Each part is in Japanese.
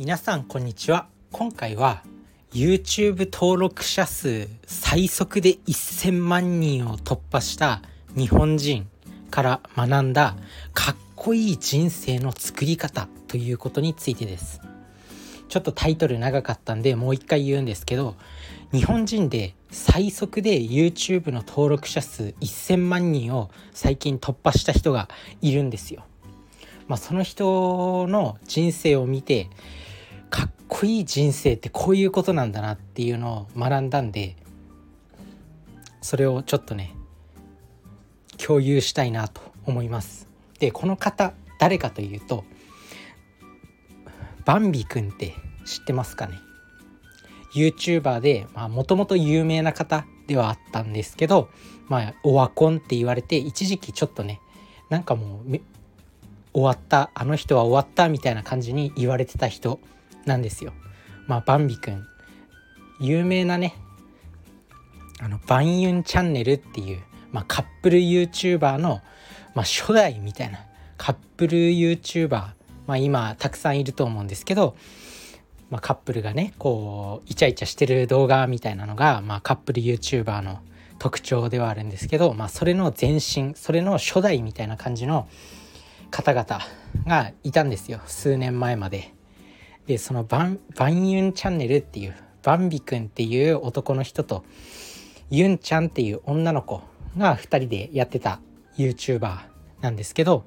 皆さんこんにちは今回は YouTube 登録者数最速で1000万人を突破した日本人から学んだかっこいい人生の作り方ということについてですちょっとタイトル長かったんでもう一回言うんですけど日本人で最速で YouTube の登録者数1000万人を最近突破した人がいるんですよ。まあ、その人の人生を見てこいい人生ってこういうことなんだなっていうのを学んだんでそれをちょっとね共有したいなと思います。でこの方誰かというとバンビ君って知ってますかね？YouTuber でもともと有名な方ではあったんですけどまあオワコンって言われて一時期ちょっとねなんかもう終わったあの人は終わったみたいな感じに言われてた人なんですよ。まあバンビ君有名なねあのバンユンチャンネルっていう、まあ、カップル YouTuber の、まあ、初代みたいなカップル YouTuber まあ今たくさんいると思うんですけど、まあ、カップルがねこうイチャイチャしてる動画みたいなのが、まあ、カップル YouTuber の特徴ではあるんですけど、まあ、それの前身それの初代みたいな感じの方々がいたんですよ数年前まで。でそのバンバンユンチャンネルっていうバンビ君っていう男の人とユンちゃんっていう女の子が2人でやってた YouTuber なんですけど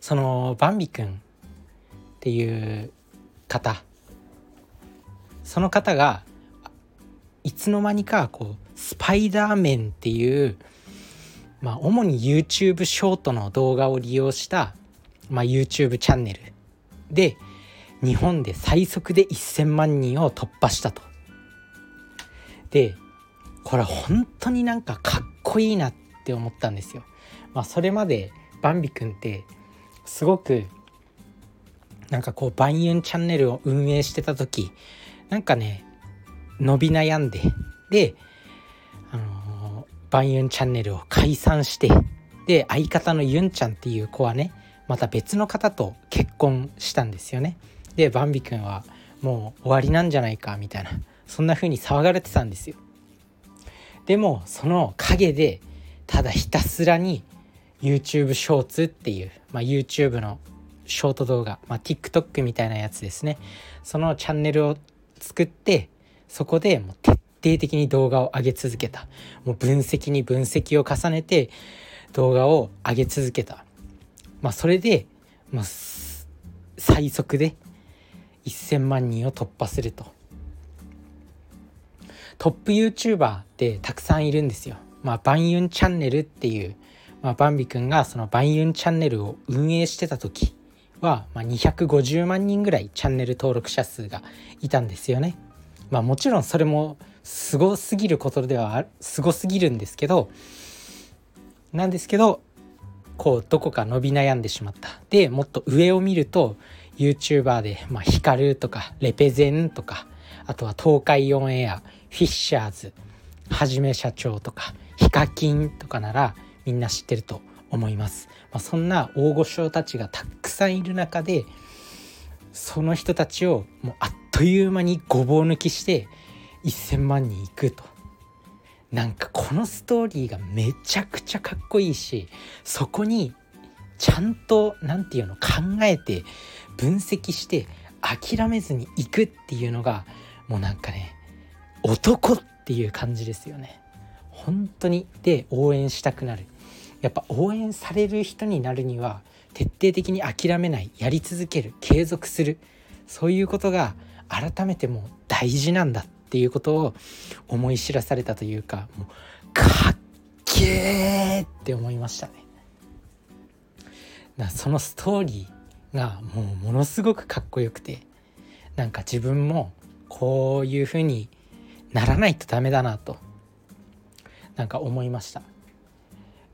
そのバンビ君っていう方その方がいつの間にかこうスパイダーメンっていうまあ主に YouTube ショートの動画を利用した、まあ、YouTube チャンネルで日本で最速で1,000万人を突破したと。でこれ本当になんかかっこいいなって思ったんですよ。まあ、それまでバンビ君ってすごくなんかこうバンユンチャンネルを運営してた時なんかね伸び悩んでで、あのー、バンユンチャンネルを解散してで相方のユンちゃんっていう子はねまた別の方と結婚したんですよね。でバンビ君はもう終わりなんじゃないかみたいなそんな風に騒がれてたんですよ。でもその陰でただひたすらに YouTube ショーツっていう、まあ、YouTube のショート動画、まあ、TikTok みたいなやつですね。そのチャンネルを作ってそこでもう徹底的に動画を上げ続けた。もう分析に分析を重ねて動画を上げ続けた。まあそれで、まあ、最速で1000万人を突破するとトップ YouTuber ってたくさんいるんですよ。まあ、バンユンチャンネルっていう、まあ、バンビ君がそのバンユンチャンネルを運営してた時は、まあ、250万人ぐらいチャンネル登録者数がいたんですよね。まあ、もちろんそれもすごすぎることではすごすぎるんですけどなんですけどこうどこか伸び悩んでしまった。でもっと上を見ると YouTuber で、まあ、ヒカルとかレペゼンとかあとは東海オンエアフィッシャーズはじめ社長とかヒカキンとかならみんな知ってると思います、まあ、そんな大御所たちがたくさんいる中でその人たちをもうあっという間にごぼう抜きして1,000万人いくと。なんかこのストーリーがめちゃくちゃかっこいいしそこにちゃんと何て言うの考えて分析して諦めずに行くっていうのがもうなんかね男っていう感じですよね。本当に。で応援したくなる。やっぱ応援される人になるには徹底的に諦めない。やり続ける。継続する。そういうことが改めてもう大事なんだっていうことを思い知らされたというかもうかっけーって思いましたね。だそのストーリーがもうものすごくかっこよくてなんか自分もこういう風にならないとダメだなとなんか思いました。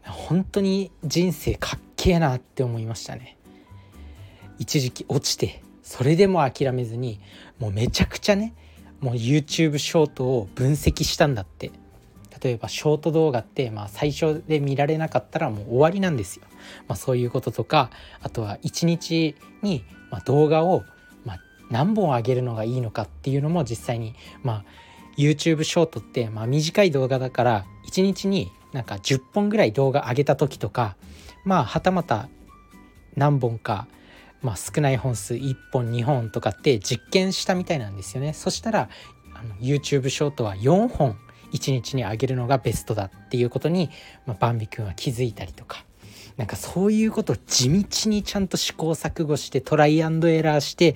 本当に人生かっけえなって思いましたね。一時期落ちてそれでも諦めずにもうめちゃくちゃねもう YouTube ショートを分析したんだって。例えばショート動画って、まあ、最初で見られなかったらもう終わりなんですよ。まあ、そういうこととかあとは1日に、ま動画を、ま何本上げるのがいいのかっていうのも実際にまあ YouTube ショートって、まあ、短い動画だから1日になんか10本ぐらい動画上げた時とかまあはたまた何本か、まあ、少ない本数1本2本とかって実験したみたいなんですよねそしたらあの YouTube ショートは4本1日に上げるのがベストだっていうことに、まあ、バンビ君は気づいたりとかなんかそういうことを地道にちゃんと試行錯誤してトライアンドエラーして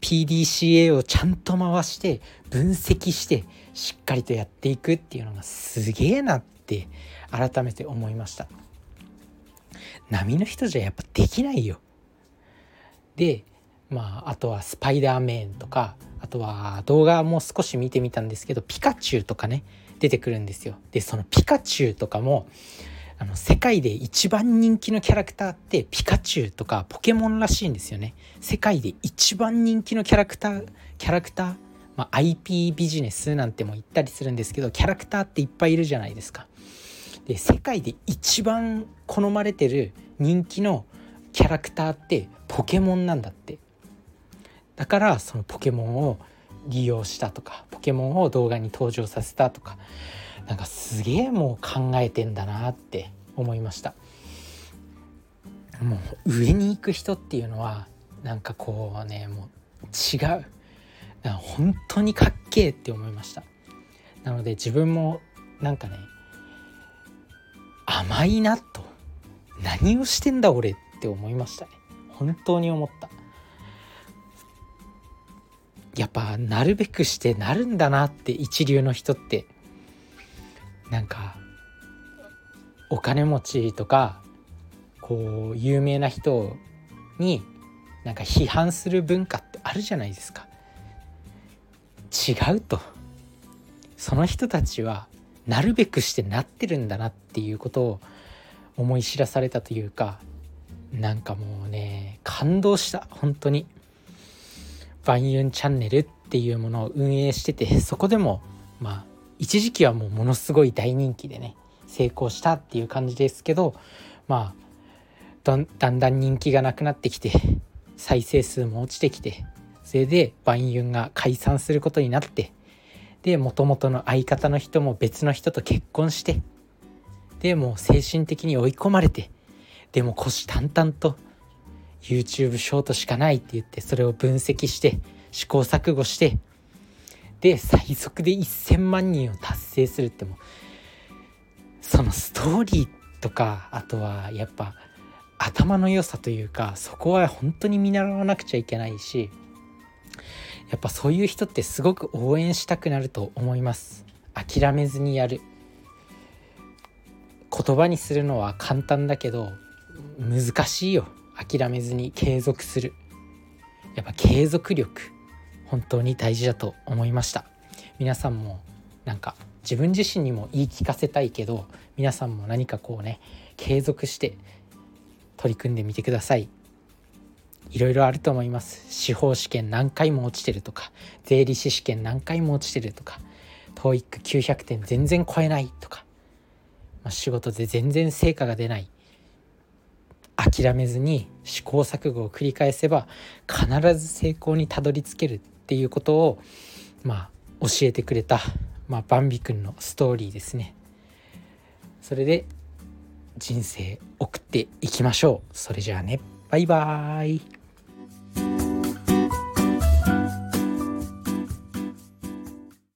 PDCA をちゃんと回して分析してしっかりとやっていくっていうのがすげえなって改めて思いました。波の人じゃやっぱできないよ。でまああとはスパイダーメンとかあとは動画も少し見てみたんですけどピカチュウとかね出てくるんですよ。でそのピカチュウとかもあの世界で一番人気のキャラクターってピカチュウとかポケモンらしいんですよね。世界で一番人気のキャラクターキャラクター、まあ、IP ビジネスなんても言ったりするんですけどキャラクターっていっぱいいるじゃないですか。で世界で一番好まれてる人気のキャラクターってポケモンなんだって。だからそのポケモンを利用したとかポケモンを動画に登場させたとかなんかすげえもう考えてんだなって思いました。もう上に行く人っていうのはなんかこうねもう違う。本当にかっけえって思いました。なので自分もなんかね甘いなと。何をしてんだ俺って思いましたね。本当に思った。やっぱなるべくしてなるんだなって一流の人ってなんかお金持ちとかこう有名な人になんか批判する文化ってあるじゃないですか。違うと。その人たちはなるべくしてなってるんだなっていうことを思い知らされたというかなんかもうね感動した。本当に。バンユンチャンネルっていうものを運営してて そこでもまあ一時期はもうものすごい大人気でね成功したっていう感じですけどまあだんだん人気がなくなってきて再生数も落ちてきてそれでバンユンが解散することになってでもともとの相方の人も別の人と結婚してでもう精神的に追い込まれてでも虎視眈々と YouTube ショートしかないって言ってそれを分析して試行錯誤してで最速で1,000万人を達成するってもそのストーリーとかあとはやっぱ頭の良さというかそこは本当に見習わなくちゃいけないしやっぱそういう人ってすごく応援したくなると思います。諦めずにやる。言葉にするのは簡単だけど難しいよ。諦めずに継続する。やっぱ継続力本当に大事だと思いました。皆さんもなんか自分自身にも言い聞かせたいけど皆さんも何かこうね継続して取り組んでみてください。いろいろあると思います。司法試験何回も落ちてるとか税理士試験何回も落ちてるとか TOEIC900 点全然超えないとか、まあ、仕事で全然成果が出ない。諦めずに試行錯誤を繰り返せば必ず成功にたどり着けるっていうことをまあ教えてくれた、まあ、バンビ君のストーリーですね。それで人生送っていきましょう。それじゃあねバイバーイ